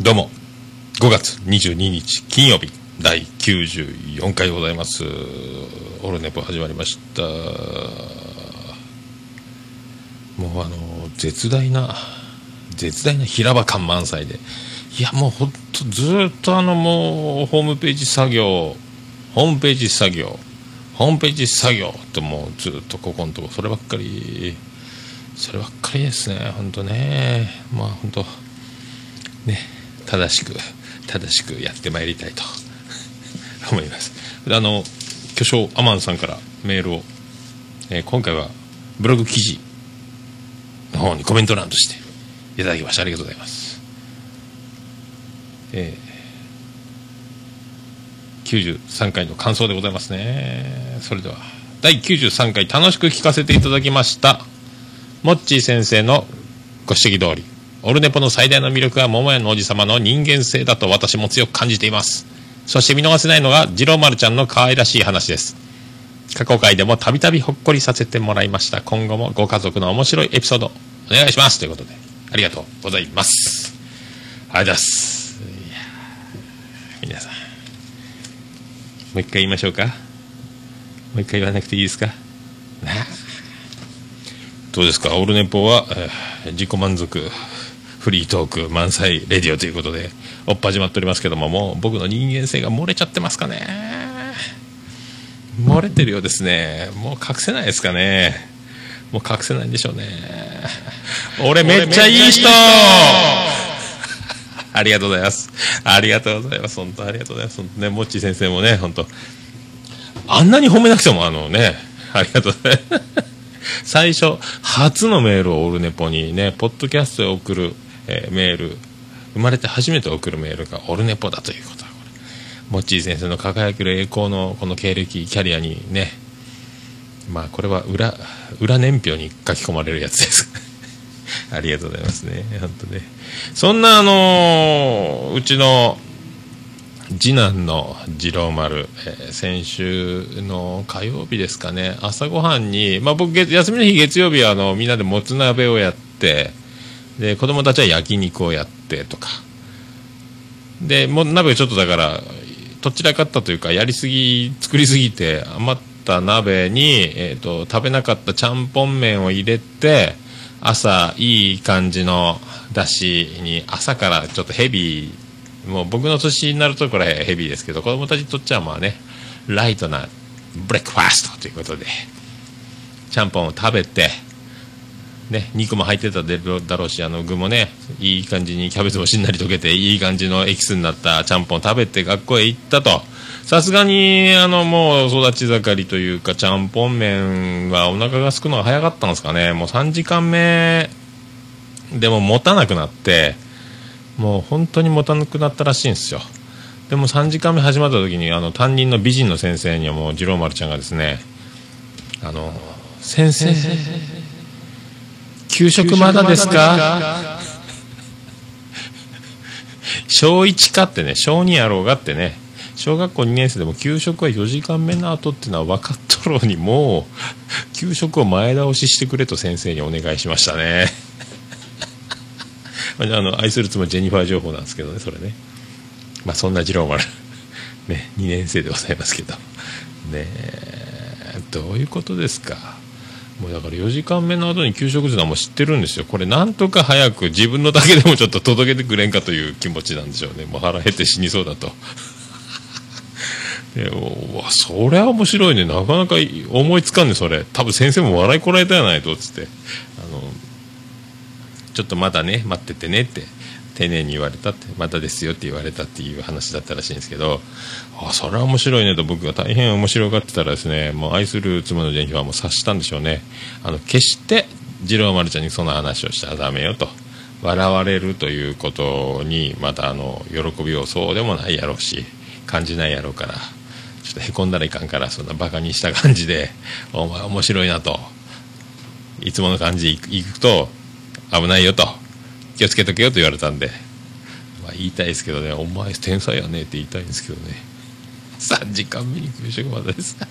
どうも。5月22日金曜日第94回でございます。オルネポ始まりました。もうあの絶大な絶大な平場感満載で。いやもうほんとずっとあのもうホームページ作業ホームページ作業ホームページ作業ってもうずっとここのとこそればっかりそればっかりですね本当ね。まあ本当ね。正しく正しくやってまいりたいと。思います。あの巨匠アマンさんからメールを、えー今回はブログ記事の方にコメント欄としていただきました。ありがとうございます。えー93回の感想でございますね。それでは第93回楽しく聞かせていただきました。モッチー先生のご指摘通り。オルネポの最大の魅力は桃屋のおじ様の人間性だと私も強く感じています。そして見逃せないのが次郎丸ちゃんの可愛らしい話です。過去回でもたびたびほっこりさせてもらいました。今後もご家族の面白いエピソードお願いします。ということでありがとうございます。ありがとうございます。いや皆さんもう一回言いましょうか。もう一回言わなくていいですか。どうですか？オルネポは、えー自己満足。フリートーク満載レディオということでおっ始まっておりますけどももう僕の人間性が漏れちゃってますかね。漏れてるようですね。もう隠せないですかね。もう隠せないんでしょうね。俺めっちゃいい人。ありがとうございます。ありがとうございます。本当ありがとうございます。本当ねもっちー先生もね本当。あんなに褒めなくてもあのねありがとうございます。最初初のメールをオルネポにねポッドキャストへ送る、えーメール。生まれて初めて送るメールがオルネポだということはこれ。モッチー先生の輝ける栄光のこの経歴キャリアにね。まあこれは裏裏年表に書き込まれるやつです。ありがとうございますね。本当ね。そんなあのーうちの次男の次郎丸、えー先週の火曜日ですかね。朝ごはんに、まあ、僕月休みの日月曜日はあのみんなでもつ鍋をやってで子供たちは焼肉をやってとか。でもう鍋ちょっとだからどちらかったというかやりすぎ作りすぎて余った鍋に、えー、と食べなかったちゃんぽん麺を入れて朝いい感じのだしに朝からちょっとヘビーもう僕の年になるとこれヘビーですけど子供たちにとっちゃまあねライトなブレックファーストということでちゃんぽんを食べてね、肉も入ってただろうしあの具もねいい感じにキャベツもしんなり溶けていい感じのエキスになったちゃんぽん食べて学校へ行ったと。さすがにあのもう育ち盛りというかちゃんぽん麺はお腹がすくのが早かったんですかね。もう3時間目でも持たなくなってもう本当に持たなくなったらしいんですよ。でも3時間目始まった時にあの担任の美人の先生にはもう次郎丸ちゃんがですねあの先生給食まだですか？小1かってね。小2やろうがってね。小学校2年生でも給食は4時間目の後っていうのは分かっとろうにもう給食を前倒ししてくれと先生にお願いしましたね。あの愛する妻ジェニファー情報なんですけどねそれね。まあそんな次郎丸ね2年生でございますけど。ねえどういうことですか？もうだから4時間目の後に給食時はもう知ってるんですよ。これなんとか早く自分のだけでもちょっと届けてくれんかという気持ちなんでしょうね。もう腹減って死にそうだと。でうわそれは面白いね。なかなか思いつかんねそれ。多分先生も笑いこらえたやないとつって。あのちょっとまだね待っててねって。丁寧に言われたってまたですよって言われたっていう話だったらしいんですけどあそれは面白いねと僕が大変面白がってたらですねもう愛する妻のジェニファーも察したんでしょうね。あの決して次郎丸ちゃんにその話をしちゃダメよと。笑われるということにまたあの喜びをそうでもないやろうし感じないやろうからちょっとへこんだらいかんからそんなバカにした感じでお前面白いなといつもの感じでいくと危ないよと。気をつけとけよと言われたんで、まあ、言いたいですけどね。お前天才やねって言いたいんですけどね。3時間目に給食までです。っ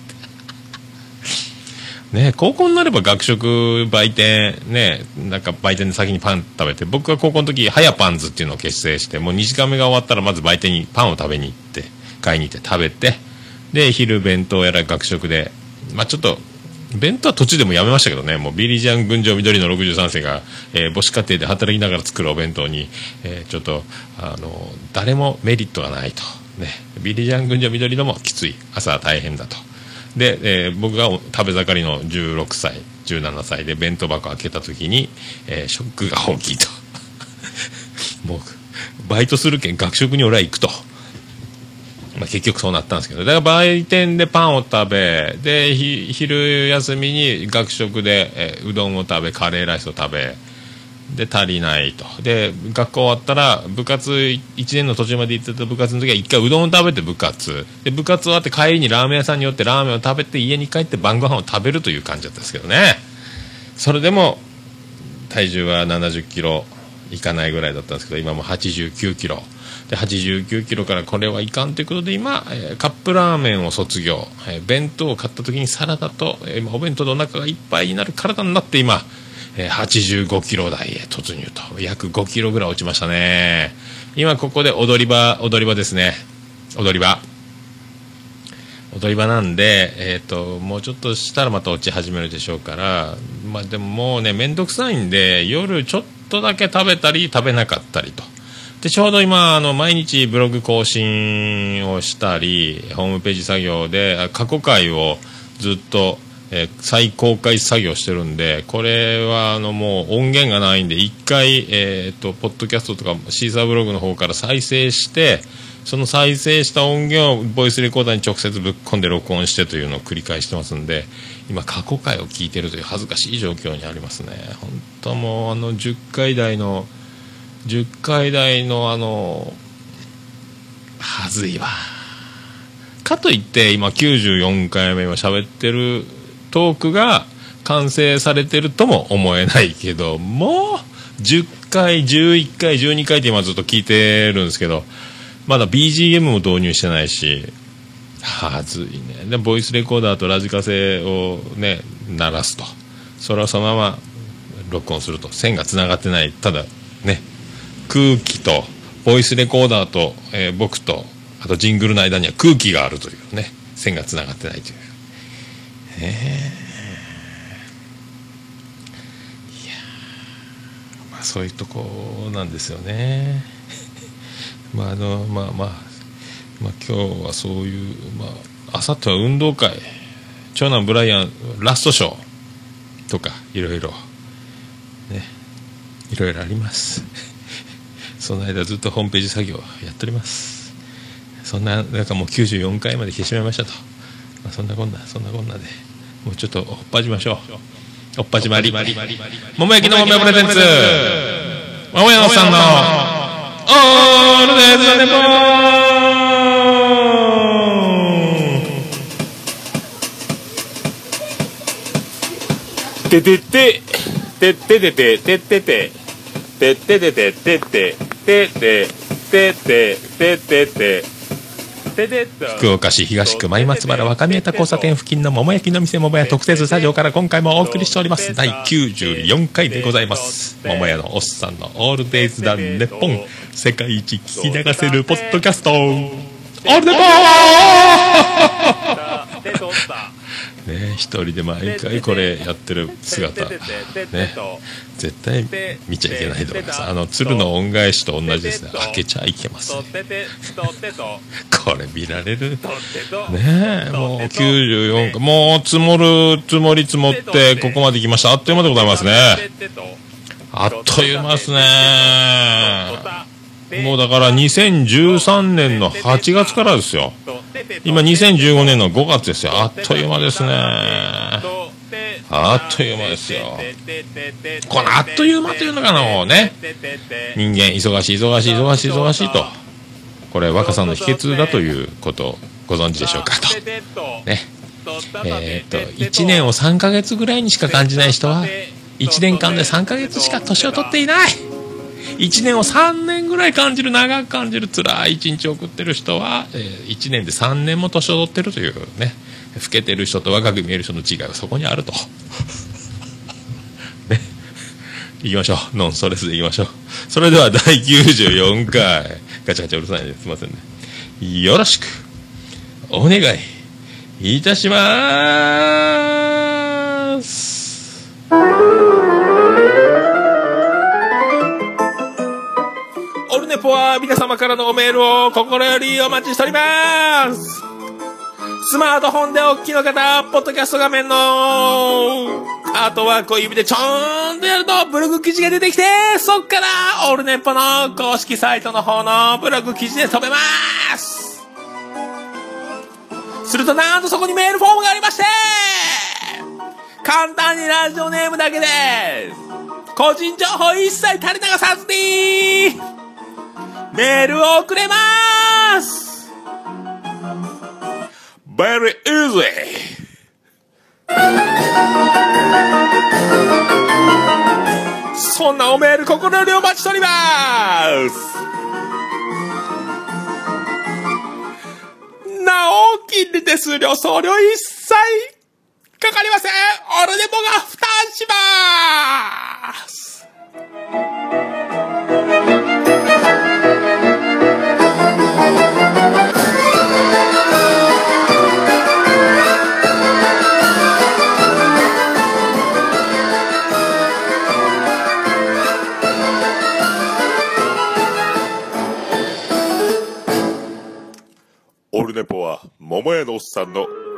てね、高校になれば学食売店、ね、なんか売店で先にパン食べて、僕は高校の時、はやパンズっていうのを結成して、もう2時間目が終わったらまず売店にパンを食べに行って、買いに行って食べて、で、昼弁当やら学食で、まあちょっと、弁当は途中でもやめましたけどね、もうビリジャン群青緑の63世が、えー、母子家庭で働きながら作るお弁当に、えー、ちょっと、あの、誰もメリットがないと。ね、ビリジャン群青緑のもきつい。朝は大変だと。で、えー、僕が食べ盛りの16歳17歳で弁当箱開けた時に、えー、ショックが大きいと もうバイトするけん学食に俺は行くと、まあ、結局そうなったんですけどだから売店でパンを食べで昼休みに学食で、え、うどんを食べカレーライスを食べで足りないと。で学校終わったら部活1年の途中まで行ってた部活の時は1回うどんを食べて部活。で部活終わって帰りにラーメン屋さんに寄ってラーメンを食べて家に帰って晩ご飯を食べるという感じだったんですけどね。それでも体重は7 0キロいかないぐらいだったんですけど今も8 9キロ。で89キロからこれはいかんということで今、えー、カップラーメンを卒業、えー、弁当を買った時にサラダと、えー、お弁当でお腹がいっぱいになる体になって今えー、85キロ台へ突入と。約5キロぐらい落ちましたね。今ここで踊り場踊り場ですね。踊り場。踊り場なんで、えーと、もうちょっとしたらまた落ち始めるでしょうから、まあ、でももうね面倒くさいんで夜ちょっとだけ食べたり食べなかったりと。でちょうど今あの毎日ブログ更新をしたりホームページ作業で過去回をずっとえー、再公開作業してるんで、これはあのもう音源がないんで、1回、えー、っと、ポッドキャストとかシーサーブログの方から再生して、その再生した音源をボイスレコーダーに直接ぶっ込んで録音してというのを繰り返してますんで、今過去回を聞いてるという恥ずかしい状況にありますね。本当もうあの10回台の、10回台のあの、はずいわ。かといって今94回目は喋ってるトークが完成されてるとも思えないけどもう10回11回12回って今ずっと聞いてるんですけどまだ BGM も導入してないしはずいね。でボイスレコーダーとラジカセをね鳴らすと。それをそのまま録音すると。線がつながってない。ただね空気とボイスレコーダーと、えー、僕とあとジングルの間には空気があるというね線がつながってないという。ねいやまあそういうとこなんですよね。まああのまあまあまあ今日はそういうまああさっては運動会長男ブライアンラストショーとかいろいろねいろいろあります。その間ずっとホームページ作業やっております。そんななんかもう94回まで来てしまいましたと、まあ、そんなこんなそんなこんなでもうちょっとおっぱじましょう。おっぱじまり。桃焼きの桃プレゼンツ。桃屋さんの。オールデイズネポー。てててててててててててててててて。ててててててて福岡市東区前松原若宮田交差点付近の桃焼きの店桃屋特設スタジオから今回もお送りしております。第94回でございます。桃屋のおっさんのオールデイズ・ダン・ネッポン。世界一聞き流せるポッドキャスト。オールデポーね一人で毎回これやってる姿。ね。絶対見ちゃいけないと思います。あの鶴の恩返しと同じですね。開けちゃいけますね。これ見られる？ねもう94もう積もる積もり積もってここまで来ました。あっという間でございますね。あっという間ですね。もうだから2013年の8月からですよ今2015年の5月ですよ。あっという間ですね。あっという間ですよ。このあっという間というのがのね人間忙しい忙しい忙しい忙しいと。これ若さの秘訣だということご存知でしょうかと。ね。えー、っと1年を3ヶ月ぐらいにしか感じない人は1年間で3ヶ月しか年を取っていない。1年を3年ぐらい感じる、長く感じる、辛い1日を送ってる人は、えー、1年で3年も年を取ってるというね、老けてる人と若く見える人の違いはそこにあると。ね。行きましょう。ノンストレスで行きましょう。それでは第94回。ガチャガチャうるさいですいませんね。よろしく、お願いいたします。皆様からのメールを心よりお待ちしております。スマートフォンでお聞きの方、ポッドキャスト画面のアートワークを指でちょーんとやるとブログ記事が出てきて、そっからオールネッポの公式サイトの方のブログ記事で飛べますするとなんとそこにメールフォームがありまして簡単にラジオネームだけで個人情報一切垂れ流さずにメールを送れます。Very easy! そんなおメール心よりお待ちしております。なお、金利手数料、送料一切かかりません。オルネポが負担します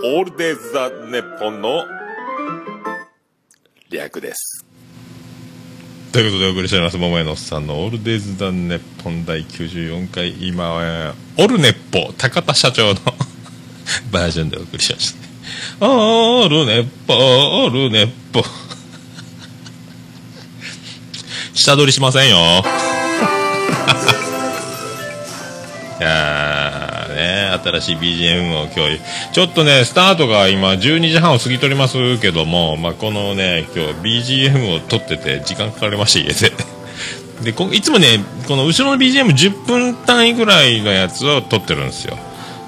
オールデイズ・ザ・ネッポンの略です。ということでお送りしております、桃屋のおっさんのオールデイズ・ザ・ネッポン第94回、今は、オルネッポ、高田社長の バージョンでお送りしました。オールネッポ、オールネッポ。下取りしませんよ。新しい BGM を今日、ちょっとね、スタートが今12時半を過ぎとりますけども、まあ、このね、今日 BGM を撮ってて時間かかりました、家で。でこいつもね、この後ろの BGM10 分単位ぐらいのやつを撮ってるんですよ。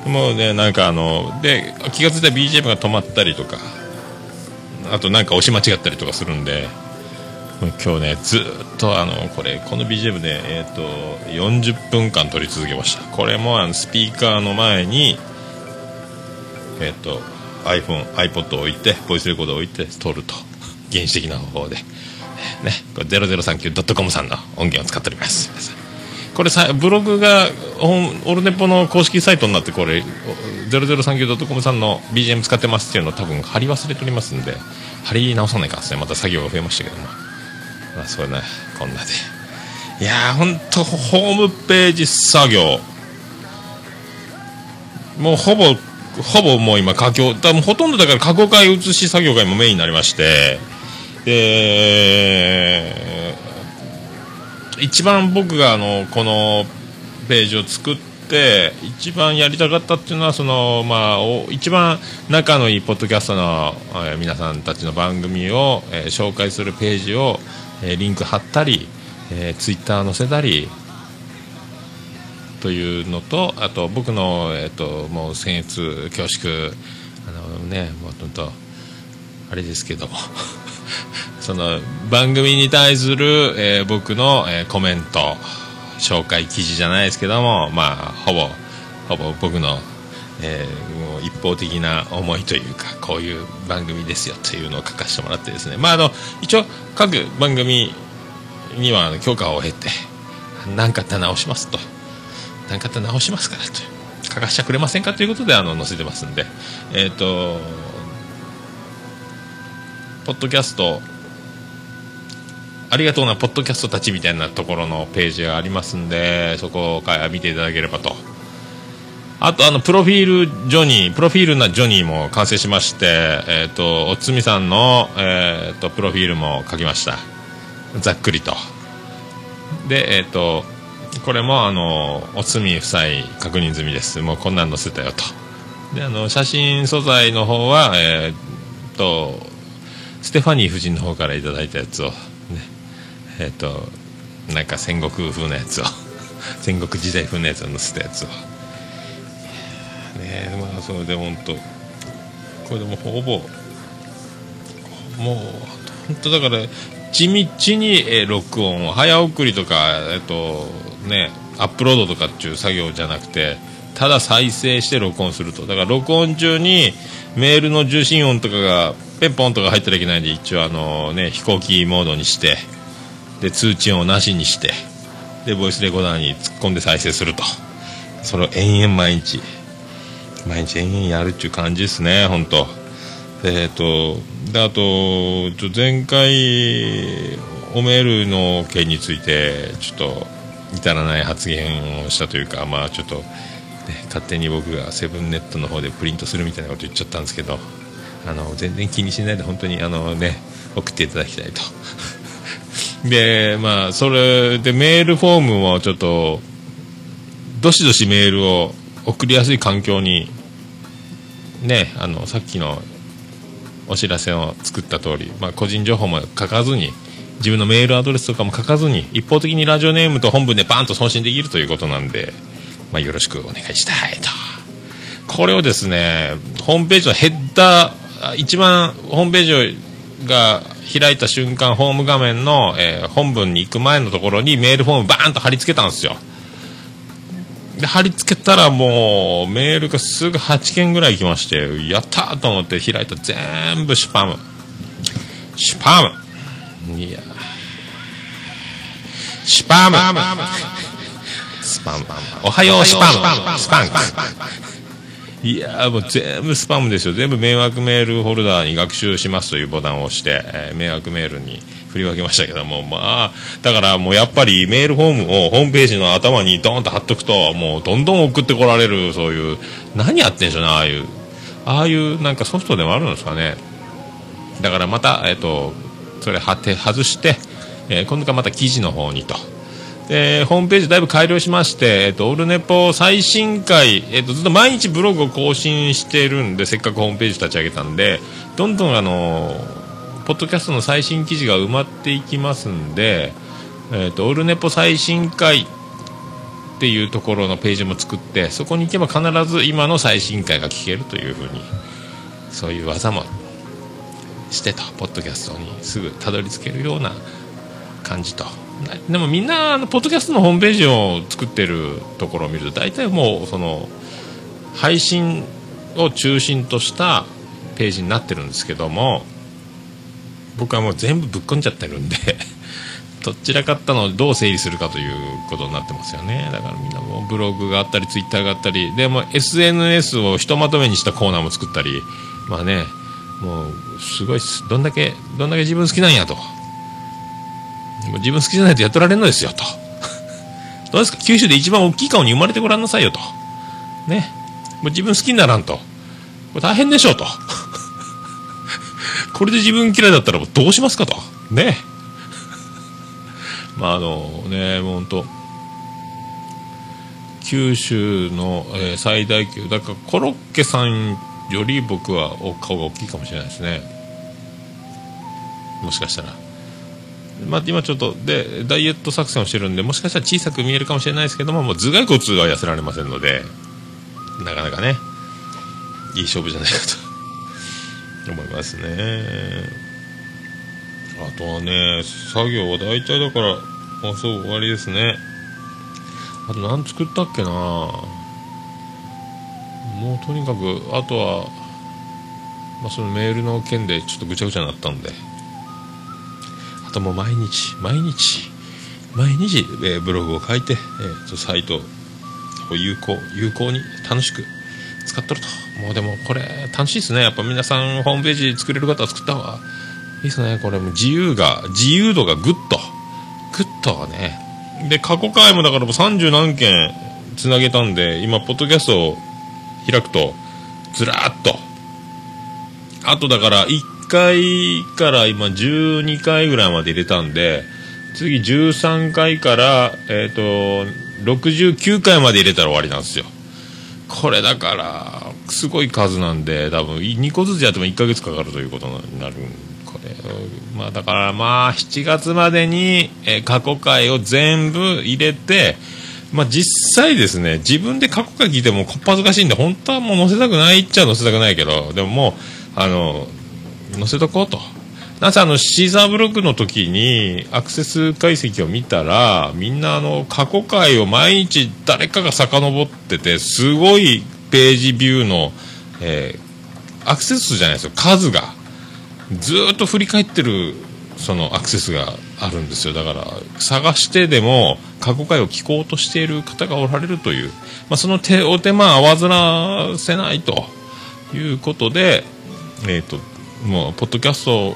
もうね、なんかあの、で、気が付いたら BGM が止まったりとか、あとなんか押し間違ったりとかするんで、今日ねずっとあのこれこの BGM で、えーと、40分間撮り続けました。これもあのスピーカーの前にえっ、ー、と iPhone、iPod を置いてボイスレコードを置いて撮ると。原始的な方法で。ねこれ 0039.com さんの音源を使っております。これさブログがオルネポの公式サイトになってこれ 0039.com さんの BGM 使ってますっていうのを多分貼り忘れておりますんで貼り直さないかですね。また作業が増えましたけども。まあ、それねこんなで。いやーほんとホームページ作業。もうほぼほぼもう今佳境多分ほとんどだから過去回写し作業が今メインになりまして。で一番僕があのこのページを作って一番やりたかったっていうのはその、まあ、一番仲のいいポッドキャストの、え、皆さんたちの番組を、え、紹介するページをえ、リンク貼ったり、えー、ツイッター載せたりというのとあと僕の、えーと、もう僭越恐縮あのねもうほんとあれですけども。その番組に対する、えー、僕の、えー、コメント紹介記事じゃないですけどもまあほぼほぼ僕の、えー、一方的な思いというかこういう番組ですよというのを書かせてもらってですね。まああの一応各番組には許可を得て何かあったら直しますと。何かあったら直しますからと書かせてくれませんかということであの載せてますんで。えっ、ー、とポッドキャストありがとうなポッドキャストたちみたいなところのページがありますんでそこから見ていただければとあとあのプロフィールジョニープロフィールなジョニーも完成しましてえ、ー、とおつみさんの、えーと、プロフィールも書きました。ざっくりと。でえっ、ー、とこれもあのおつみ夫妻確認済みです。もうこんなん載せたよと。であの写真素材の方はえっ、とステファニー夫人の方からいただいたやつをねえっ、となんか戦国風のやつを戦国時代風のやつを載せたやつを。ね。まあそれで本当これでもほぼもう本当だから地道に、録音を早送りとかえっとねアップロードとかっていう作業じゃなくてただ再生して録音すると。だから録音中にメールの受信音とかがペンポンとか入ったらいけないんで一応あのね飛行機モードにしてで通知音をなしにしてでボイスレコーダーに突っ込んで再生すると。それを延々毎日。毎日延々やるっていう感じですね本当。えっ、とであとちょ前回おメールの件についてちょっと至らない発言をしたというかまあちょっと、ね、勝手に僕がセブンネットの方でプリントするみたいなこと言っちゃったんですけどあの全然気にしないで本当にあのね送っていただきたいと。でまあそれでメールフォームもちょっとどしどしメールを送りやすい環境にねあのさっきのお知らせを作った通り、まあ、個人情報も書かずに自分のメールアドレスとかも書かずに一方的にラジオネームと本文でバーンと送信できるということなんで、まあ、よろしくお願いしたいと。これをですねホームページのヘッダー一番ホームページが開いた瞬間ホーム画面の、えー本文に行く前のところにメールフォームバーンと貼り付けたんですよ。で貼り付けたらもうメールがすぐ8件ぐらい来ましてやったーと思って開いた全部スパム。スパム。いやスパム。スパム。おはようスパム。スパン。いやーもう全部スパムですよ。全部迷惑メールフォルダーに学習しますというボタンを押して、えー迷惑メールに振り分けましたけどもまあだからもうやっぱりメールフォームをホームページの頭にドーンと貼っとくともうどんどん送ってこられるそういう何やってんでしょうねああいう。ああいうなんかソフトでもあるんですかね。だからまたえっ、とそれ貼って外して、えー今度からまた記事の方にと。でホームページだいぶ改良しまして、えっとオルネポ最新回、えっとずっと毎日ブログを更新してるんでせっかくホームページ立ち上げたんでどんどんあのポッドキャストの最新記事が埋まっていきますんで、えっとオルネポ最新回っていうところのページも作ってそこに行けば必ず今の最新回が聞けるというふうにそういう技もしてとポッドキャストにすぐたどり着けるような感じと。でもみんなあのポッドキャストのホームページを作ってるところを見ると大体もうその配信を中心としたページになってるんですけども僕はもう全部ぶっ込んじゃってるんで どちらかったのをどう整理するかということになってますよね。だからみんなもうブログがあったりツイッターがあったりでも SNS をひとまとめにしたコーナーも作ったりまあねもうすごいっす。どんだけどんだけ自分好きなんやと。もう自分好きじゃないとやってられんのですよと。どうですか？九州で一番大きい顔に生まれてごらんなさいよと。ね。もう自分好きにならんと。これ大変でしょうと。これで自分嫌いだったらどうしますかと。ね。まああのねもう本当九州の、えー最大級。だからコロッケさんより僕はお顔が大きいかもしれないですね。もしかしたら。まあ、今ちょっとでダイエット作戦をしてるんでもしかしたら小さく見えるかもしれないですけどももう頭蓋骨は痩せられませんのでなかなかねいい勝負じゃないかと。思いますね。あとはね作業は大体だからあそう終わりですね。あと何作ったっけな。もうとにかくあとは、まあ、そのメールの件でちょっとぐちゃぐちゃになったんで。あともう毎日毎日毎日、えーブログを書いて、えーサイトを有効有効に楽しく使っとると。もうでもこれ楽しいですね。やっぱ皆さんホームページ作れる方は作った方が。いいですね。これも自由が自由度がぐっとぐっとね。で過去回もだからもう30何件つなげたんで今ポッドキャストを開くとずらーっと。あとだから1回から今12回ぐらいまで入れたんで次13回からえっ、と69回まで入れたら終わりなんですよ。これだからすごい数なんで多分2個ずつやっても1ヶ月かかるということになるこれまあだからまあ7月までに、え、過去回を全部入れて、まあ実際ですね、自分で過去回聞いてもこっぱずかしいんで、本当はもう載せたくないっちゃ載せたくないけど、でももう、あの、載せとこうと。なぜあのシーザーブログの時にアクセス解析を見たらみんなあの過去回を毎日誰かが遡っててすごいページビューの、えー、アクセス数じゃないですよ。数が。ずっと振り返ってるそのアクセスがあるんですよ。だから探してでも過去回を聞こうとしている方がおられるという、まあ、その手お手間合わずらせないと。いうことでえっ、ー、ともうポッドキャストを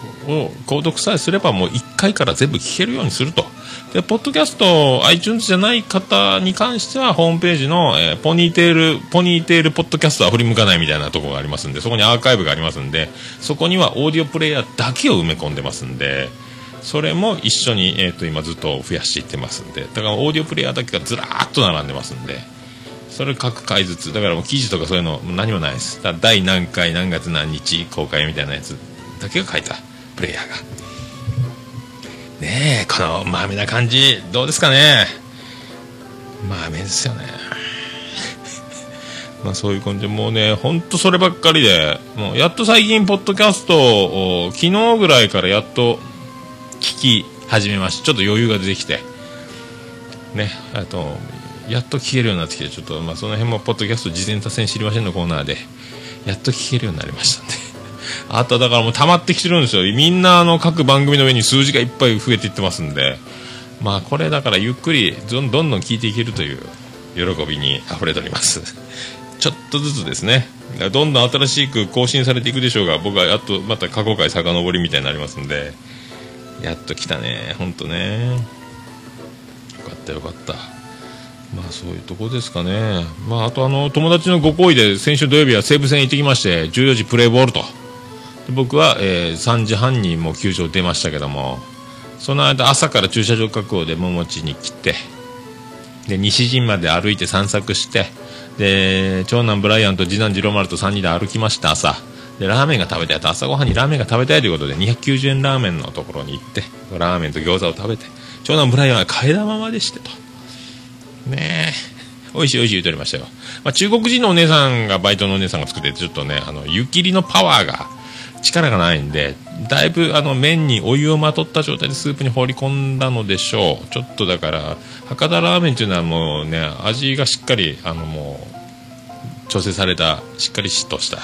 購読さえすればもう1回から全部聞けるようにすると。でポッドキャスト iTunes じゃない方に関してはホームページの、えー、ポニーテールポニーテールポッドキャストは振り向かないみたいなところがありますんでそこにアーカイブがありますんでそこにはオーディオプレイヤーだけを埋め込んでますんでそれも一緒に、えーと、今ずっと増やしていってますんでだからオーディオプレイヤーだけがずらーっと並んでますんでそれ各回ずつだからもう記事とかそういうの何もないです。だ第何回何月何日公開みたいなやつだけが書いたプレイヤーが。ねえこのまめな感じどうですかね？まめですよね。まあそういう感じ。でもうねほんとそればっかりでもうやっと最近ポッドキャストを昨日ぐらいからやっと聞き始めました。ちょっと余裕が出てきて。ねあとやっと聞けるようになってきてちょっとまあその辺もポッドキャスト事前多戦知りませんのコーナーでやっと聞けるようになりましたんで。あとだからもう溜まってきてるんですよ。みんなあの各番組の上に数字がいっぱい増えていってますんで。まあこれだからゆっくりどんどん聞いていけるという喜びに溢れております。ちょっとずつですね。どんどん新しく更新されていくでしょうが僕はやっとまた過去回遡りみたいになりますんで。やっと来たねほんとね。よかったよかった。まあそういうとこですかね。まああとあの友達のご好意で先週土曜日は西武戦行ってきまして14時プレーボールと。僕は、えー、3時半にもう球場出ましたけどもその間朝から駐車場確保で桃地に来てで西陣まで歩いて散策してで長男ブライアンと次男次郎丸と3人で歩きました朝でラーメンが食べたいと朝ごはんにラーメンが食べたいということで290円ラーメンのところに行ってラーメンと餃子を食べて長男ブライアンは替え玉までしてと。ねえ。美味しい美味しい言うておりましたよ。まあ、中国人のお姉さんが、バイトのお姉さんが作ってちょっとね、あの、湯切りのパワーが、力がないんで、だいぶあの麺にお湯をまとった状態でスープに放り込んだのでしょう。ちょっとだから、博多ラーメンっていうのはもうね、味がしっかり、あのもう、調整された、しっかりしっとした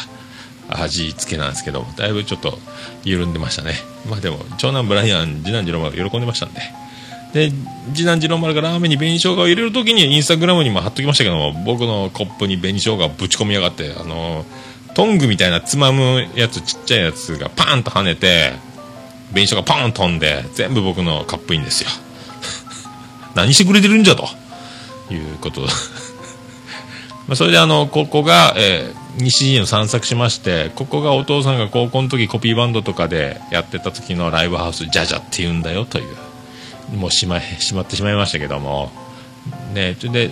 味付けなんですけど、だいぶちょっと緩んでましたね。まあでも、長男ブライアン、次男次郎丸喜んでましたんで。で次男次郎丸がラーメンに紅生姜を入れるときにインスタグラムにも貼っときましたけども僕のコップに紅生姜をぶち込みやがってあのトングみたいなつまむやつちっちゃいやつがパーンと跳ねて紅生姜パーン飛んで全部僕のカップインですよ。何してくれてるんじゃと。いうこと。まあそれであのここが、えー、西陣を散策しましてここがお父さんが高校の時コピーバンドとかでやってた時のライブハウスジャジャって言うんだよという。もうしましまってしまいましたけども、ね、で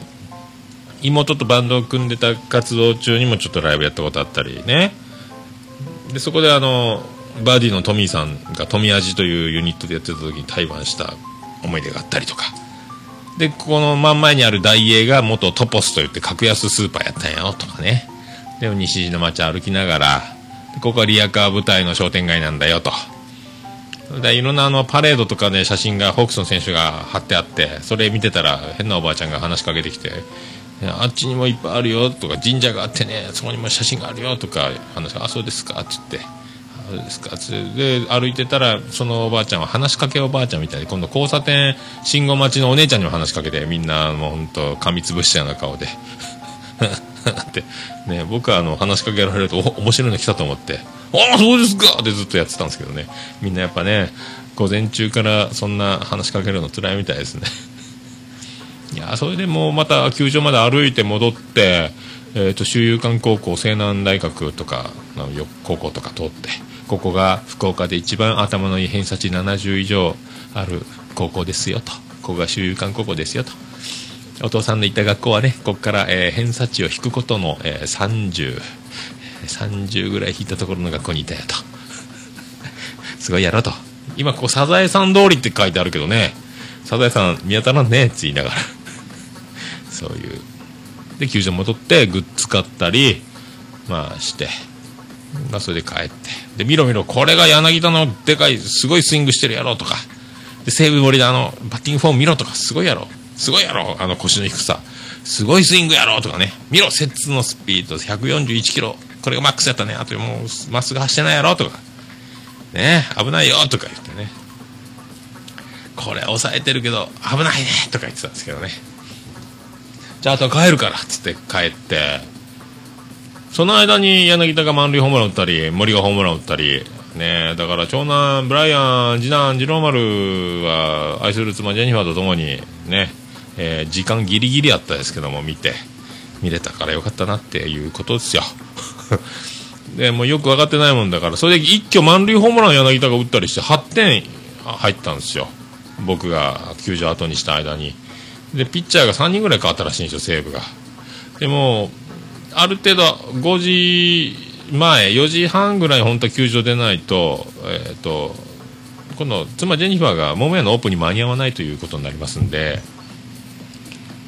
妹とバンドを組んでた活動中にもちょっとライブやったことあったりね。でそこであのバディのトミーさんがトミアジというユニットでやってた時に対バンした思い出があったりとか。でここの真ん前にある大英が元トポスといって格安スーパーやったんやよとかね。でも西陣の街歩きながらここはリアカー舞台の商店街なんだよと。でいろんなあのパレードとかで写真がホークスの選手が貼ってあってそれ見てたら変なおばあちゃんが話しかけてきてあっちにもいっぱいあるよとか神社があってねそこにも写真があるよとか話あそうですかって言ってあそうですかってで歩いてたらそのおばあちゃんは話しかけおばあちゃんみたいに今度交差点信号待ちのお姉ちゃんにも話しかけてみんなもう本当噛みつぶしたような顔で。ってね僕はあの話しかけられると面白いの来たと思ってああそうですか！ってずっとやってたんですけどね。みんなやっぱね午前中からそんな話しかけるの辛いみたいですね。いやそれでもうまた球場まで歩いて戻ってえーと、周遊館高校西南大学とかの高校とか通ってここが福岡で一番頭のいい偏差値70以上ある高校ですよと。ここが周遊館高校ですよと。お父さんの行った学校はねここから、えー、偏差値を引くことの、えー、30 30ぐらい引いたところの学校にいたよと。すごいやろと。今ここサザエさん通りって書いてあるけどね。サザエさん見当たらんねって言いながら。そういうで球場戻ってグッズ買ったりまあして。まあそれで帰って。で見ろ見ろこれが柳田のでかいすごいスイングしてるやろとか。で西武森であのバッティングフォーム見ろとか。すごいやろ。すごいやろ。あの腰の低さ。すごいスイングやろとかね。見ろ摂津のスピード。141キロ。これがマックスやったね。あともうまっすぐ走ってないやろとか。ね。危ないよとか言ってね。これ抑えてるけど危ないねとか言ってたんですけどね。じゃああと帰るからっつって帰ってその間に柳田が満塁ホームラン打ったり森がホームラン打ったりねだから長男ブライアン次男次郎丸は愛する妻ジェニファーと共にね、えー、時間ギリギリあったですけども見て見れたからよかったなっていうことですよ。でもよく分かってないもんだからそれで一挙満塁ホームラン柳田が打ったりして8点入ったんですよ。僕が球場後にした間に。でピッチャーが3人ぐらい変わったらしいんですよ西武が。でもある程度5時前4時半ぐらい本当は球場出ないと,、えーと、今度妻ジェニファーが桃屋のオープンに間に合わないということになりますんで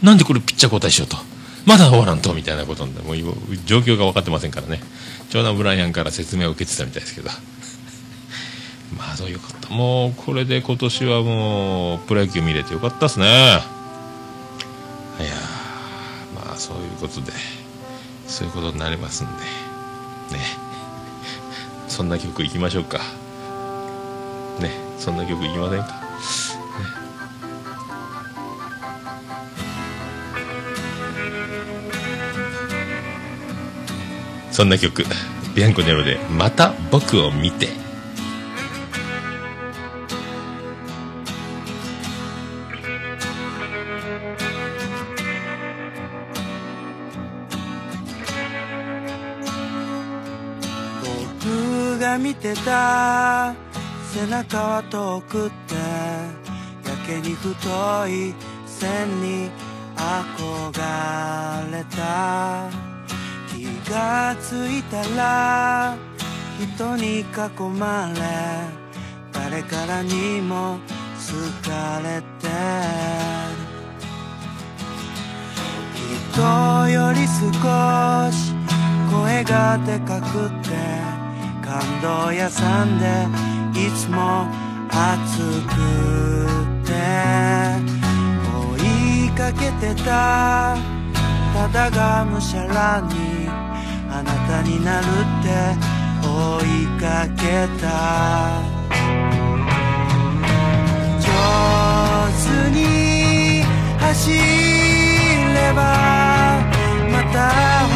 なんでこれピッチャー交代しようと。まだ終わらんとみたいなことでもう状況が分かってませんからね。長男ブライアンから説明を受けてたみたいですけど。まあそういうこと。もうこれで今年はもうプロ野球見れてよかったっすね。いやまあそういうことでそういうことになりますんでね。そんな曲いきましょうか。ねそんな曲いきませんか。そんな曲ビアンコネロで「また僕を見て」てた。背中は遠くってやけに太い線に憧れた。気がついたら人に囲まれ誰からにも好かれて。人より少し声がでかくて感動屋さんでいつも熱くて追いかけてたただがむしゃらにあなたになるって追いかけた上手に走ればまた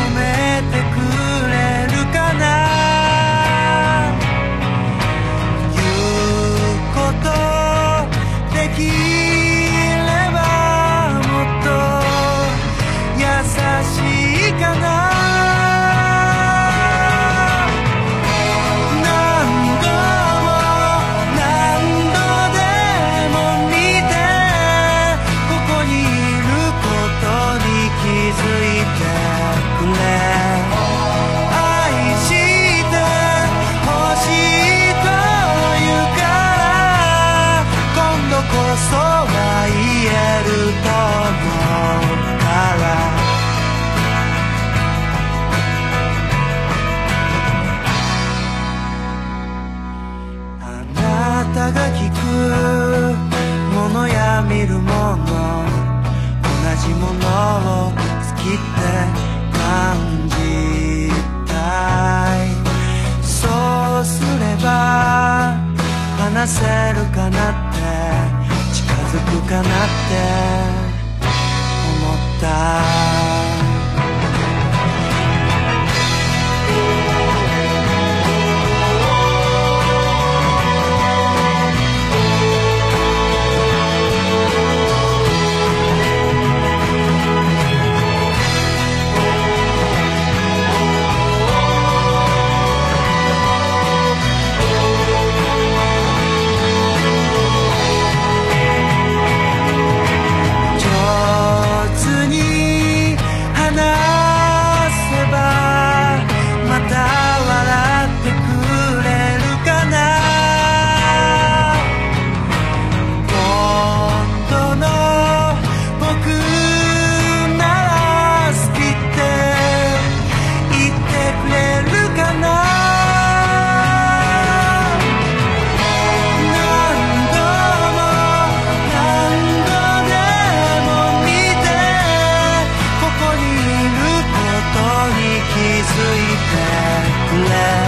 づいてね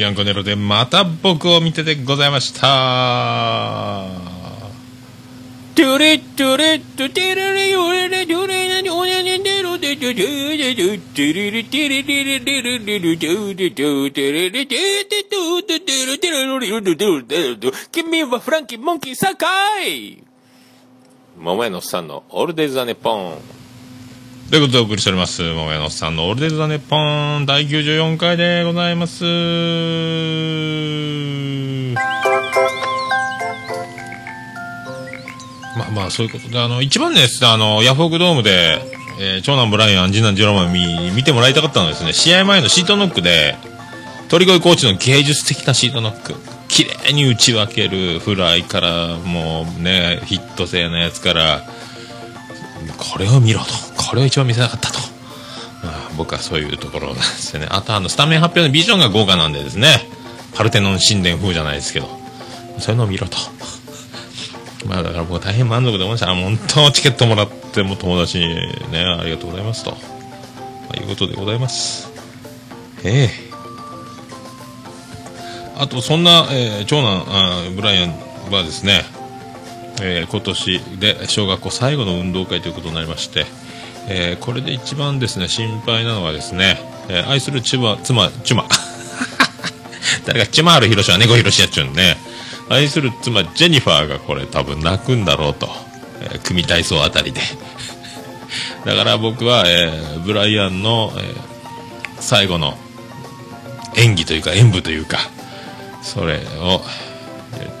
ビアンコネロでまた僕を見てでございました。トゥレトゥレトゥテレレヨレレトゥレレヨレレレロデトゥトゥレトゥテレレテレレレレレレレトゥテトゥテレレテテトゥテテレテレロリロドドドド君はフランキーモンキーサカイ桃屋のおっさんのオールデイズ・ザ・ネポンということでお送りしております桃屋のおっさんのオールデイズ・ザ・ネッポン第94回でございます。まあまあそういうことであの一番ですあのヤフオクドームで、えー長男ブライアン次男ジローマン見見てもらいたかったのですね試合前のシートノックで鳥越コーチの芸術的なシートノック。綺麗に打ち分けるフライからもうねヒット性のやつからこれを見ろと。これを一番見せなかったと、まあ、僕はそういうところなんですよね。あとあのスタメン発表のビジョンが豪華なんでですね。パルテノン神殿風じゃないですけど。そういうのを見ろと。まあだから僕は大変満足で思いました。あ本当チケットもらっても友達にねありがとうございますと、まあ、いうことでございます。ええ。あとそんな、えー長男あブライアンはですねえー今年で小学校最後の運動会ということになりまして、えーこれで一番ですね心配なのはですね、えー愛する妻妻妻 誰かチュマールヒロシは猫ヒロシやっちゅうんで愛する妻ジェニファーがこれ多分泣くんだろうと、え組体操あたりで。だから僕は、えブライアンの、え最後の演技というか演舞というかそれを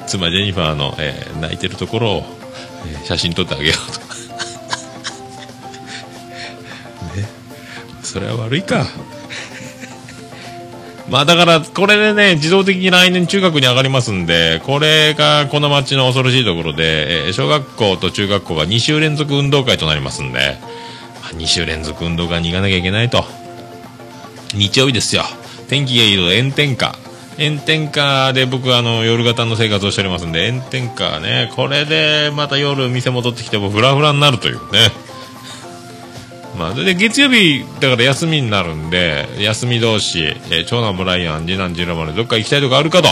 妻ジェニファーの、えー泣いてるところを、えー写真撮ってあげようと。ね。それは悪いか。まあだからこれでね自動的に来年中学に上がりますんでこれがこの町の恐ろしいところで、えー小学校と中学校が2週連続運動会となりますんで、まあ2週連続運動会に行かなきゃいけないと。日曜日ですよ。天気がいいと炎天下。炎天下で僕はあの夜型の生活をしておりますんで炎天下ねこれでまた夜店戻ってきてもフラフラになるというね。まあ、で月曜日だから休みになるんで休み同士、えー長男ブライアン次男ジローマでどっか行きたいとこあるかと。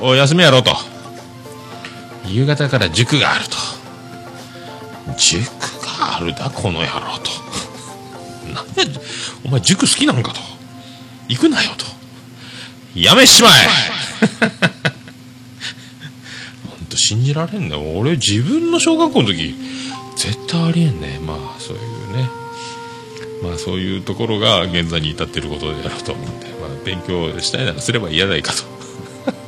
お休みやろうと。夕方から塾があると。塾があるだこの野郎と。なんでお前塾好きなんかと。行くなよと。やめしまえほんと信じられんね。俺自分の小学校の時絶対ありえんね。まあそういうね。まあそういうところが現在に至ってることであると思うんで、まあ、勉強したいならすれば嫌ないかと、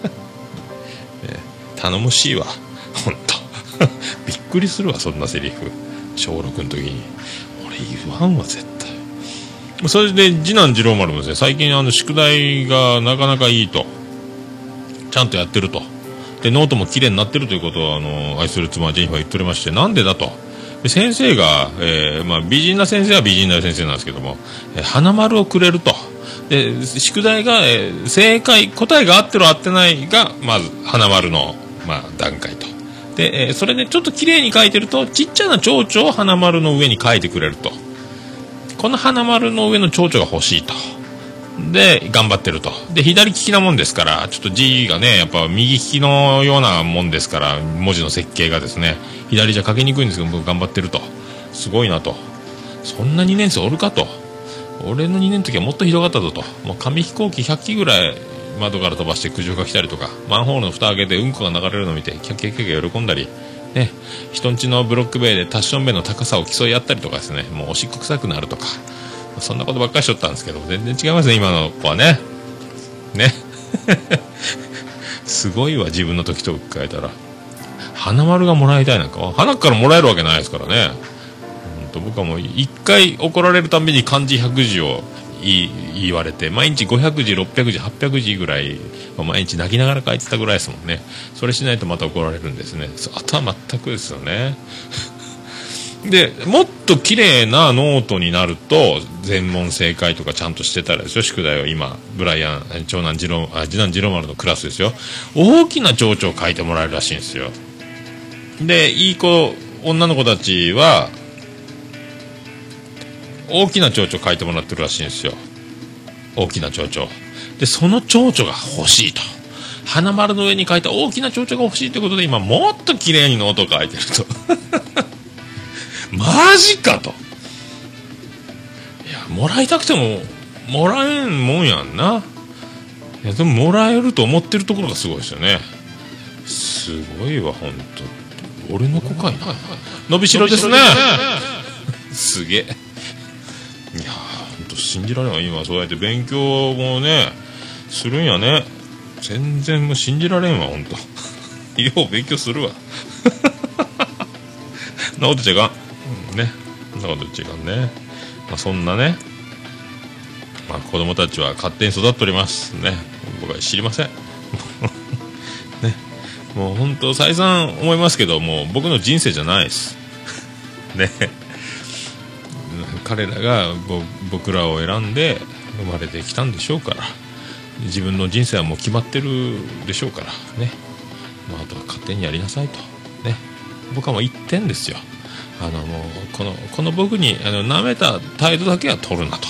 ね、頼もしいわ。ほんとびっくりするわそんなセリフ。小6の時に。俺言わんわ絶対。それで次男次郎丸もですね最近あの宿題がなかなかいいと。ちゃんとやってると。でノートも綺麗になってるということをあの愛する妻ジェニファー言っておりましてなんでだと。で先生が、えーまあ、美人な先生は美人な先生なんですけども、えー花丸をくれると。で宿題が、えー正解答えが合ってる合ってないがまず花丸の、まあ、段階と。で、えーそれでちょっと綺麗に書いてるとちっちゃな蝶々を花丸の上に書いてくれると。この花丸の上の蝶々が欲しいと。で頑張ってると。で左利きなもんですからちょっと字がねやっぱ右利きのようなもんですから文字の設計がですね左じゃ書きにくいんですけど僕頑張ってると。すごいなと。そんな2年生おるかと。俺の2年の時はもっとひどかったぞと。もう紙飛行機100機ぐらい窓から飛ばして苦情が来たりとかマンホールの蓋開けてうんこが流れるのを見てキャッキャッキャッキャ喜んだり。ね人んちのブロック塀でタッション塀の高さを競い合ったりとかですねもうおしっこ臭くなるとかそんなことばっかりしとったんですけど全然違いますね今の子はね。ね。すごいわ自分の時と変えたら。花丸がもらいたいなんか花からもらえるわけないですからね。ほんと僕はもう一回怒られるたびに漢字100字を言われて毎日500字600字800字ぐらい毎日泣きながら書いてたぐらいですもんねそれしないとまた怒られるんですねあとは全くですよねでもっと綺麗なノートになると全問正解とかちゃんとしてたらですよ宿題を今ブライアン長男次郎あ次男次郎丸のクラスですよ大きな蝶々を書いてもらえるらしいんですよでいい子女の子たちは大きな蝶々書いてもらってるらしいんですよ。大きな蝶々。でその蝶々が欲しいと。花丸の上に書いた大きな蝶々が欲しいということで今もっと綺麗にノート書いてると。マジかと。いやもらいたくてももらえんもんやんな。いやでももらえると思ってるところがすごいですよね。すごいわ本当俺の子かいな。伸びしろですね。すげえいや本当信じられない今そうやって勉強もねするんやね。全然もう信じられんわ本当。よう勉強するわ。なこと違うね。なこと違うね。まあそんなね。まあ子供たちは勝手に育っております。ね。僕は知りません。ね。もう本当再三思いますけどもう僕の人生じゃないです。ね。彼らが僕らを選んで生まれてきたんでしょうから。自分の人生はもう決まってるでしょうから。ね、まあ、あとは勝手にやりなさいと。ね。僕はもう一点ですよ。あのもうこのこの僕にあの舐めた態度だけは取るなと、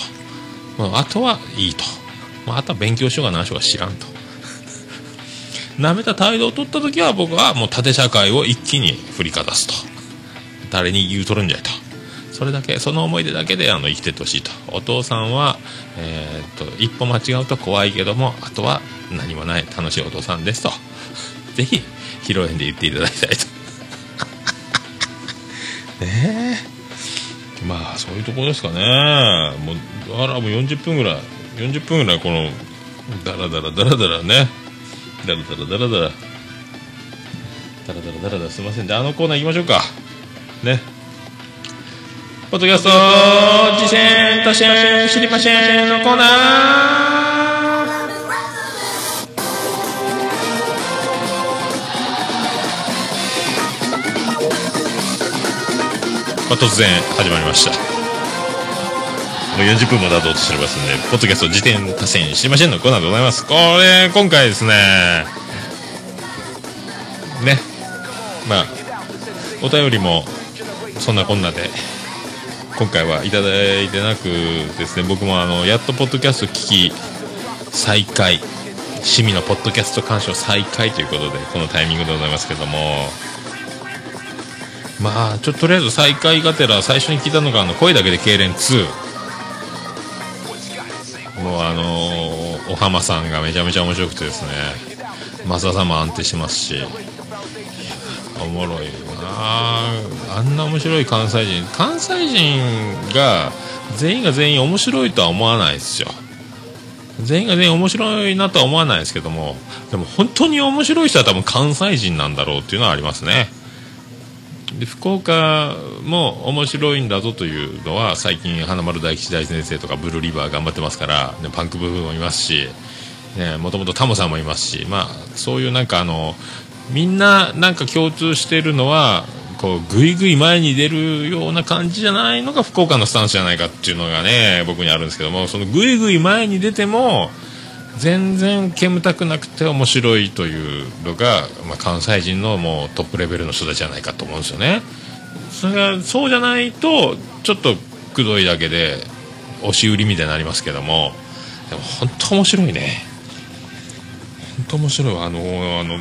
まあ、あとはいいと、まあ、あとは勉強しようが何しようが知らんと。舐めた態度を取った時は僕はもう縦社会を一気に振りかざすと。誰に言うとるんじゃいと。それだけその思い出だけであの生きててほしいと。お父さんは、えー、っと一歩間違うと怖いけどもあとは何もない楽しいお父さんですと。ぜひ披露宴で言っていただきたいと。ねえ。まあそういうとこですかね。もうあらもう40分ぐらい。40分ぐらいこのダラダラダラダラね。ダラダラダラ。ダラダラダラダラすいません。であのコーナー行きましょうか。ね。ポッドキャスト次戦他戦知りませんのコーナー。まあ、突然始まりました。もう40分も経とうとしておりますんでポッドキャスト時点多戦知りませんのコーナーでございます。これ今回ですねね。まあお便りもそんなこんなで今回はいただいてなくですね僕もあのやっとポッドキャスト聞き再開趣味のポッドキャスト鑑賞再開ということでこのタイミングでございますけども。まあちょっととりあえず再開がてら最初に聞いたのがあの声だけで痙攣2もうあのー、お浜さんがめちゃめちゃ面白くてですね。増田さんも安定してますし。おもろいなあんな面白い関西人。関西人が全員が全員面白いとは思わないですよ。全員が全員面白いなとは思わないですけどもでも本当に面白い人は多分関西人なんだろうっていうのはありますね。で福岡も面白いんだぞというのは最近花丸大吉大先生とかブルーリバー頑張ってますから、ね、パンクブームもいますしもともとタモさんもいますし、まあ、そういうなんかあのみんななんか共通してるのはこうぐいぐい前に出るような感じじゃないのが福岡のスタンスじゃないかっていうのがね僕にあるんですけどもそのぐいぐい前に出ても全然煙たくなくて面白いというのが、まあ、関西人のもうトップレベルの人たちじゃないかと思うんですよね。それがそうじゃないとちょっとくどいだけで押し売りみたいになりますけどもでも本当面白いね。本当面白いあのあの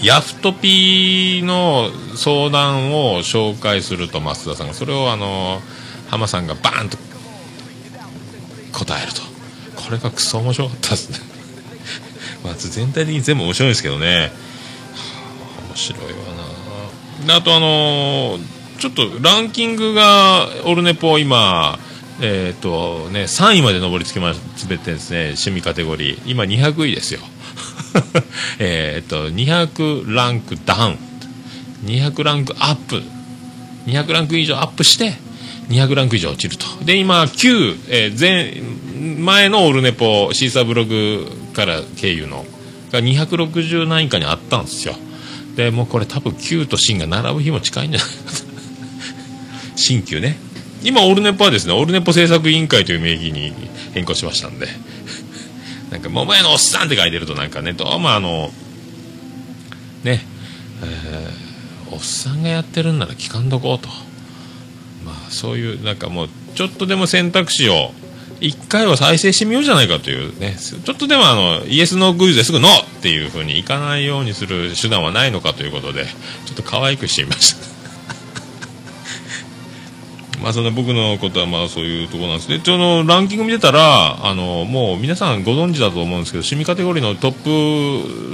ヤフトピーの相談を紹介すると増田さんがそれをあの浜さんがバーンと答えると。これがクソ面白かったですね。まあ全体的に全部面白いですけどね、はあ、面白いわな。あとあのー、ちょっとランキングがオルネポ今えっ、ー、とね3位まで上り詰めてですね。趣味カテゴリー。今200位ですよ。えっと200ランクダウン。200ランクアップ。200ランク以上アップして200ランク以上落ちると。で今9、えー、前前のオルネポシーサーブログから経由のが260何位以下にあったんですよ。でもうこれ多分9と新が並ぶ日も近いんじゃないか新旧ね。今オルネポはですねオルネポ制作委員会という名義に変更しましたんで。なんか桃屋のおっさんって書いてるとなんかねどうもあのねえー、おっさんがやってるんなら聞かんとこうとまあそういうなんかもうちょっとでも選択肢を一回は再生してみようじゃないかというね、ちょっとでもあの、イエスのクイズですぐノーっていう風にいかないようにする手段はないのかということで、ちょっと可愛くしてみました。まあその僕のことはまあそういうところなんですで、そのランキング見てたら、あの、もう皆さんご存知だと思うんですけど、趣味カテゴリーのトップ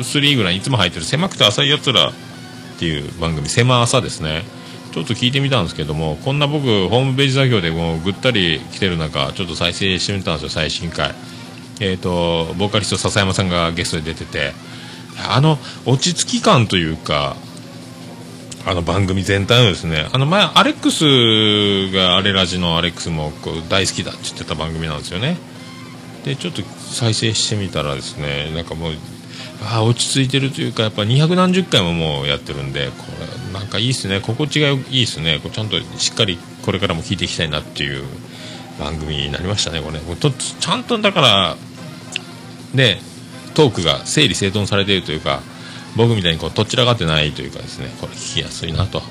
3ぐらいにいつも入ってる狭くて浅いやつらっていう番組、狭朝ですね。ちょっと聞いてみたんですけども、こんな僕、ホームページ作業でもうぐったり来てる中、ちょっと再生してみたんですよ、最新回。えっ、と、ボーカリスト笹山さんがゲストで出てて、あの、落ち着き感というか、あの番組全体のですね、あの前、アレックスがアレラジのアレックスもこう大好きだって言ってた番組なんですよね。で、ちょっと再生してみたらですね、なんかもう、あ落ち着いてるというか、やっぱ200何十回ももうやってるんで、これ、なんかいいっすね、心地がいいっすね、こうちゃんとしっかりこれからも聞いていきたいなっていう番組になりましたね、これ。とちゃんとだから、で、トークが整理整頓されているというか、僕みたいにこうどちらかってないというかですねこれ聞きやすいなと。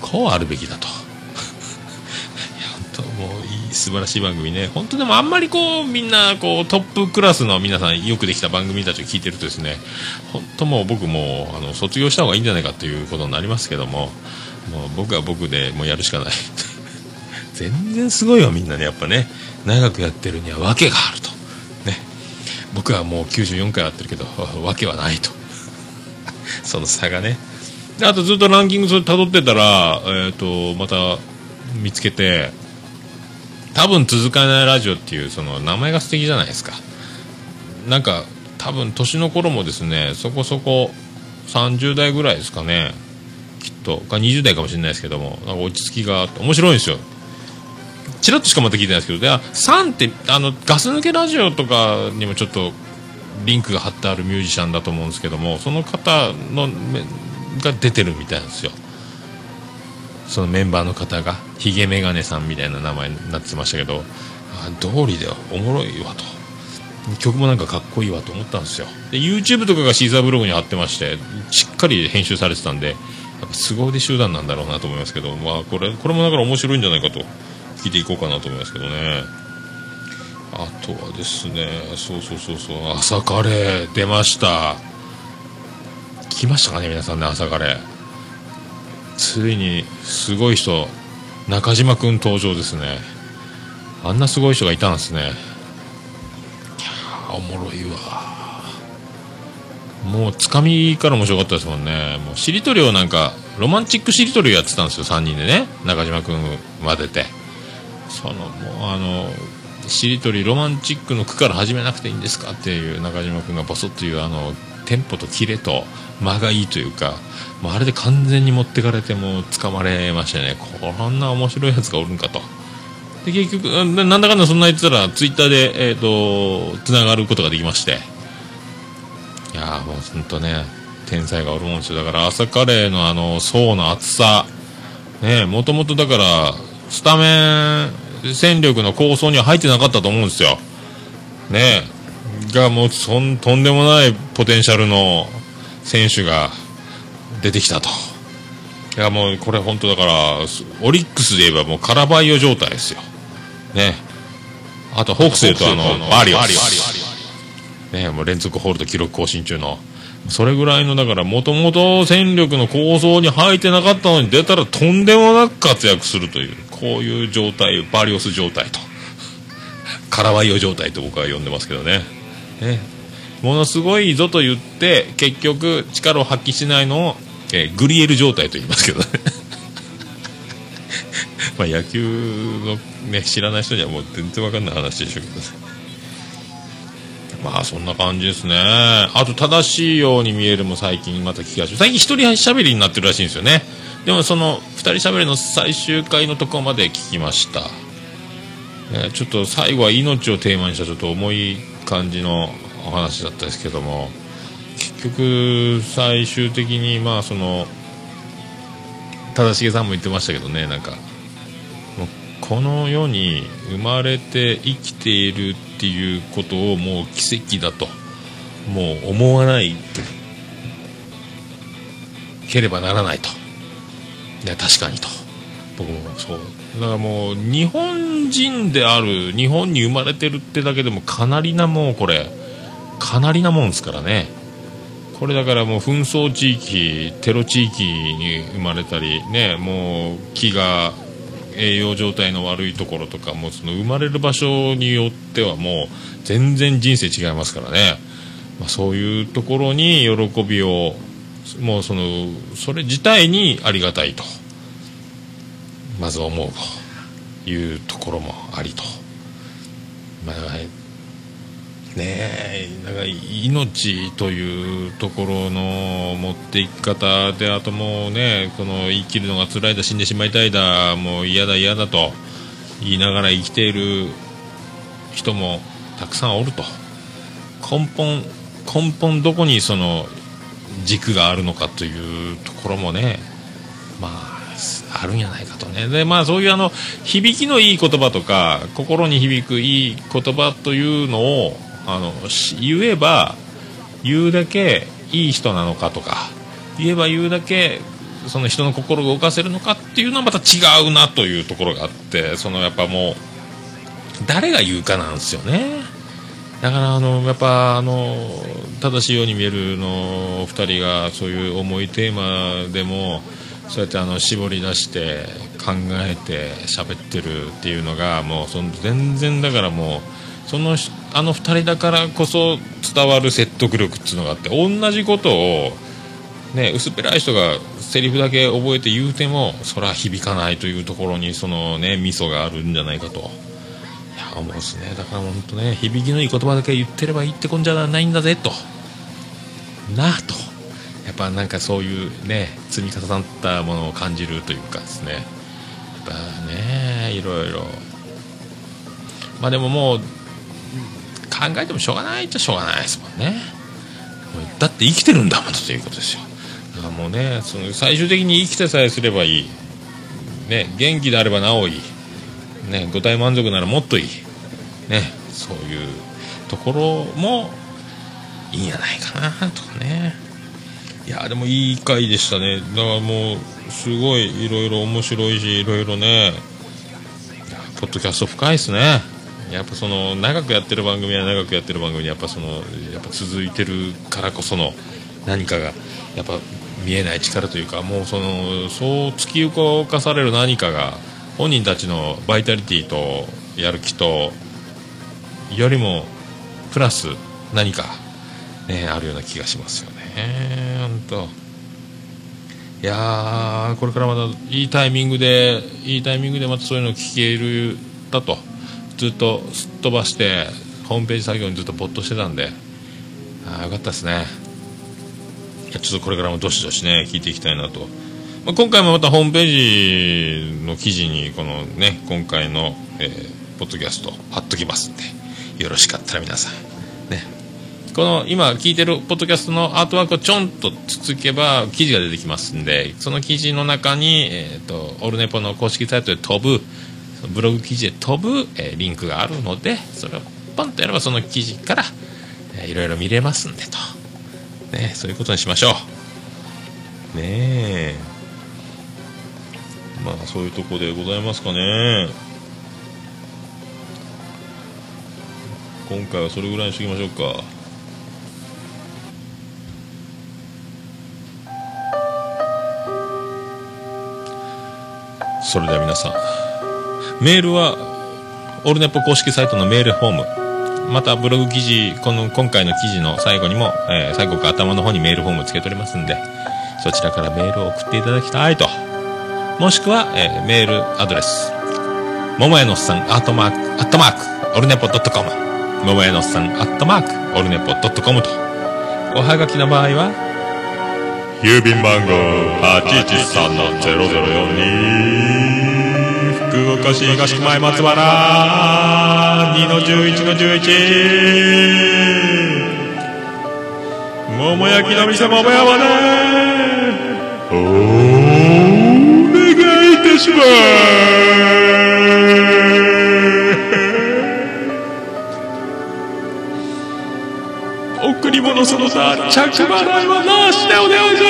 こうあるべきだと。いや本当もういい素晴らしい番組ね。本当でもあんまりこうみんなこうトップクラスの皆さんよくできた番組たちを聞いてるとですね本当もう僕もあの卒業した方がいいんじゃないかということになりますけどももう僕は僕でもうやるしかない。全然すごいよみんなねやっぱね。長くやってるには訳があると。ね。僕はもう94回やってるけど訳はないと。その差がね。あとずっとランキングそれ辿ってたら、えー、とまた見つけて多分続かないラジオっていうその名前が素敵じゃないですか。なんか多分年の頃もですねそこそこ30代ぐらいですかね。きっと。か20代かもしれないですけどもなんか落ち着きがあって面白いんですよ。チラッとしかまた聞いてないですけど。で3ってあのガス抜けラジオとかにもちょっとリンクが貼ってあるミュージシャンだと思うんですけどもその方のが出てるみたいなんですよ。そのメンバーの方がヒゲメガネさんみたいな名前になってましたけどあ通りでおもろいわと。曲もなんかかっこいいわと思ったんですよ。で YouTube とかがシーザーブログに貼ってましてしっかり編集されてたんでやっぱ凄腕集団なんだろうなと思いますけど、まあ、これこれもだから面白いんじゃないかと聞いていこうかなと思いますけどね。あとはですねそうそうそうそう朝カレー出ました。来ましたかね皆さんね朝カレー。ついにすごい人中島君登場ですね。あんなすごい人がいたんですね。いやおもろいわ。もうつかみから面白かったですもんね。もうしりとりをなんかロマンチックしりとりをやってたんですよ3人でね中島君混ぜて。そのもうあのしりとりロマンチックの句から始めなくていいんですかっていう中島君がボソッというあのテンポとキレと間がいいというかもうあれで完全に持ってかれてもう掴まれましたね。こんな面白いやつがおるんかと。で結局なんだかんだそんな言ってたらツイッターでえ、ー、とつながることができまして。いやもう本当ね天才がおるもんですよ。だから朝カレーのあの層の厚さ。ねもともとだからスタメン戦力の構想には入ってなかったと思うんですよ。ねがもうそんとんでもないポテンシャルの選手が出てきたと。いやもうこれ本当だからオリックスで言えばもうカラバイオ状態ですよ。ねあとホークスで言うとあのバリオス。ねもう連続ホールド記録更新中の。それぐらいの、だから、もともと戦力の構想に入ってなかったのに出たらとんでもなく活躍するという。こういう状態バリオス状態と。カラワイオ状態と僕は呼んでますけどね。ねものすごいぞと言って結局力を発揮しないのを、えー、グリエル状態と言いますけどね。まあ野球の、ね、知らない人にはもう全然わかんない話でしょうけどね。まあそんな感じですね。あと正しいように見えるも最近また聞きまし最近一人喋りになってるらしいんですよね。でもその2人喋りの最終回のとこまで聞きました、ね、ちょっと最後は命をテーマにしたちょっと重い感じのお話だったですけども。結局最終的にまあその忠重さんも言ってましたけどねなんか。この世に生まれて生きているっていうことをもう奇跡だと。もう思わないければならないと。ね、確かにと。僕もそう。だからもう日本人である日本に生まれてるってだけでもかなりなもんこれかなりなもんですからね。これだからもう紛争地域テロ地域に生まれたりねもう木が栄養状態の悪いところとかもその生まれる場所によってはもう全然人生違いますからね、まあ、そういうところに喜びをもうそのそれ自体にありがたいと。まず思うというところもありと。まあねえだから命というところの持っていき方であともうねこの生きるのが辛いだ死んでしまいたいだもう嫌だ嫌だと言いながら生きている人もたくさんおると根本根本どこにその軸があるのかというところもねまああるんじゃないかとね。でまあそういうあの響きのいい言葉とか心に響くいい言葉というのをあの言えば言うだけいい人なのかとか言えば言うだけその人の心を動かせるのかっていうのはまた違うなというところがあってそのやっぱもう誰が言うかなんですよね。だからあのやっぱあの正しいように見えるの2人がそういう重いテーマでもそうやってあの絞り出して考えて喋ってるっていうのがもうその全然だからもうそのあの2人だからこそ伝わる説得力っていうのがあって同じことを、ね、薄っぺらい人がセリフだけ覚えて言うてもそれは響かないというところにそのね味噌があるんじゃないかと。いや思うですね。だから本当ね響きのいい言葉だけ言ってればいいってこんじゃないんだぜと。なあと。っぱなんかそういうね積み重なったものを感じるというかですね。やっぱねいろいろ。まあでももう考えてもしょうがないっちゃしょうがないですもんね。だって生きてるんだもんということですよ。だからもうねその最終的に生きてさえすればいい、ね、元気であればなおいい、ね、五体満足ならもっといい、ね、そういうところもいいんじゃないかなとかね。いやでもいい回でしたね。だからもうすごいいろいろ面白いしいろいろね。ポッドキャスト深いですね。やっぱその長くやってる番組は長くやってる番組にやっぱそのやっぱ続いてるからこその何かがやっぱ見えない力というかもうそのそう突き動かされる何かが本人たちのバイタリティとやる気とよりもプラス何かねあるような気がしますよね。本当いやーこれからまたいいタイミングでいいタイミングでまたそういうのを聞けるだと。ずっとすっ飛ばしてホームページ作業にずっと没頭してたんで。ああよかったですね。ちょっとこれからもどしどしね聞いていきたいなと、まあ、今回もまたホームページの記事にこのね今回の、えー、ポッドキャスト貼っときますんでよろしかったら皆さんね。この今聞いてるポッドキャストのアートワークをちょんとつつけば記事が出てきますんでその記事の中に、えーと、オルネポの公式サイトで飛ぶブログ記事で飛ぶ、えー、リンクがあるのでそれをポンとやればその記事から、えー、いろいろ見れますんでと、ね、そういうことにしましょう。ねえ。まあそういうとこでございますかね。今回はそれぐらいにしときましょうか。それでは皆さんメールはオルネポ公式サイトのメールフォームまたブログ記事この今回の記事の最後にも、えー、最後か頭の方にメールフォームつけておりますんでそちらからメールを送っていただきたいと。もしくは、えー、メールアドレスももやのおっさんアットマークアットマークオルネポドットコム。ももやのおっさんアットマークオルネポドットコムと。おはがきの場合は郵便番号813-0042福岡市東区前松原2の11の11桃焼きの店桃山でお願いいたします。後その他着払いはなしでお願いしま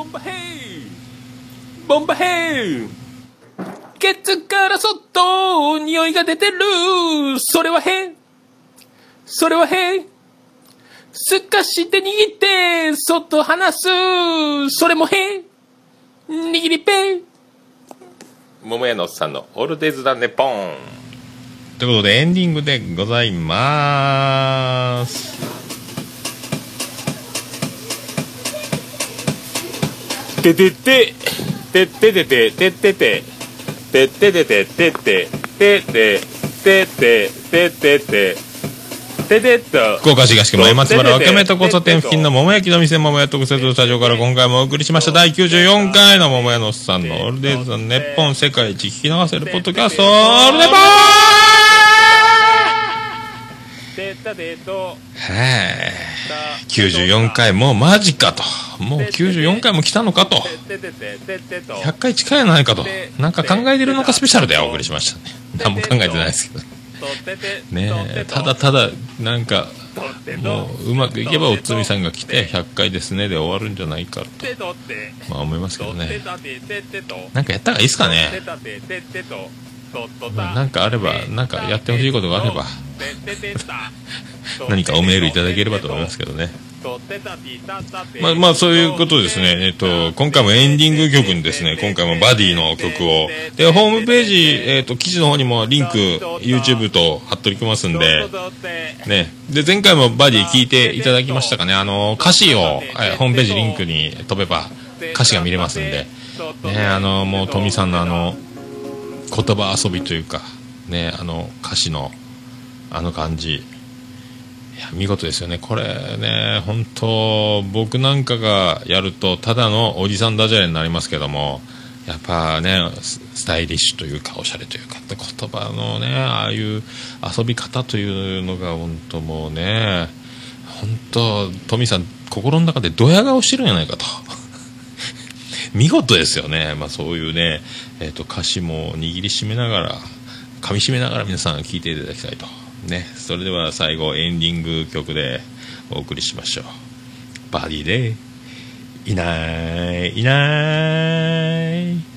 ンボンバヘイケツからと匂いが出てる。それはへそれはへすかして握ってそっと離す。それもへ握りペ桃屋のおっさんのオールデイズだねポン。ということでエンディングでございます。ててて。てててて。てててててててててててててててててて福岡市東区前松原分け目と交差点付近の桃焼きの店桃屋特設スタジオから今回もお送りしました第94回の桃屋のおっさんのオールデイズの日本世界一聞き流せるポッドキャストオールデポてたでとーはい94回もうマジかと。もう94回も来たのかと。てててててと。100回近いのないかと。なんか考えてるのかスペシャルでお送りしましたね。何も考えてないですけど。ねえただただなんかもううまくいけばおつみさんが来て100回ですねで終わるんじゃないかと。まあ思いますけどね。なんかやった方がいいですかねなんかあればなんかやってほしいことがあれば 何かおメールいただければと思いますけどね まあまあそういうことですね。えっと、今回もエンディング曲にですね、今回もバディの曲を。で、ホームページ、えっと、記事の方にもリンク、YouTube と貼っておきますんで、ね。で、前回もバディ聞いていただきましたかね。あの、歌詞を、えホームページリンクに飛べば歌詞が見れますんで、ね、あの、もうトミさんのあの、言葉遊びというか、ね、あの、歌詞の、あの感じ。いや見事ですよね、これね、本当、僕なんかがやると、ただのおじさんダジャレになりますけども、やっぱね、スタイリッシュというか、おしゃれというか、言葉のね、ああいう遊び方というのが、本当もうね、本当、トミーさん、心の中でドヤ顔してるんじゃないかと。見事ですよね、まあ、そういうね、えー、と歌詞も握りしめながら、噛みしめながら皆さん聴いていただきたいと。ね、それでは最後エンディング曲でお送りしましょう。バディでいないいない。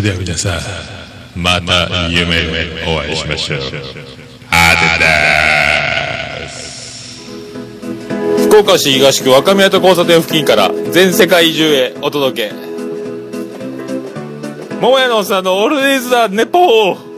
れでは皆さん、また夢でお会いしましょう。あてです。福岡市東区若宮と交差点付近から全世界中へお届け。桃屋のおっさんのオールディーズ・ザ・ネポー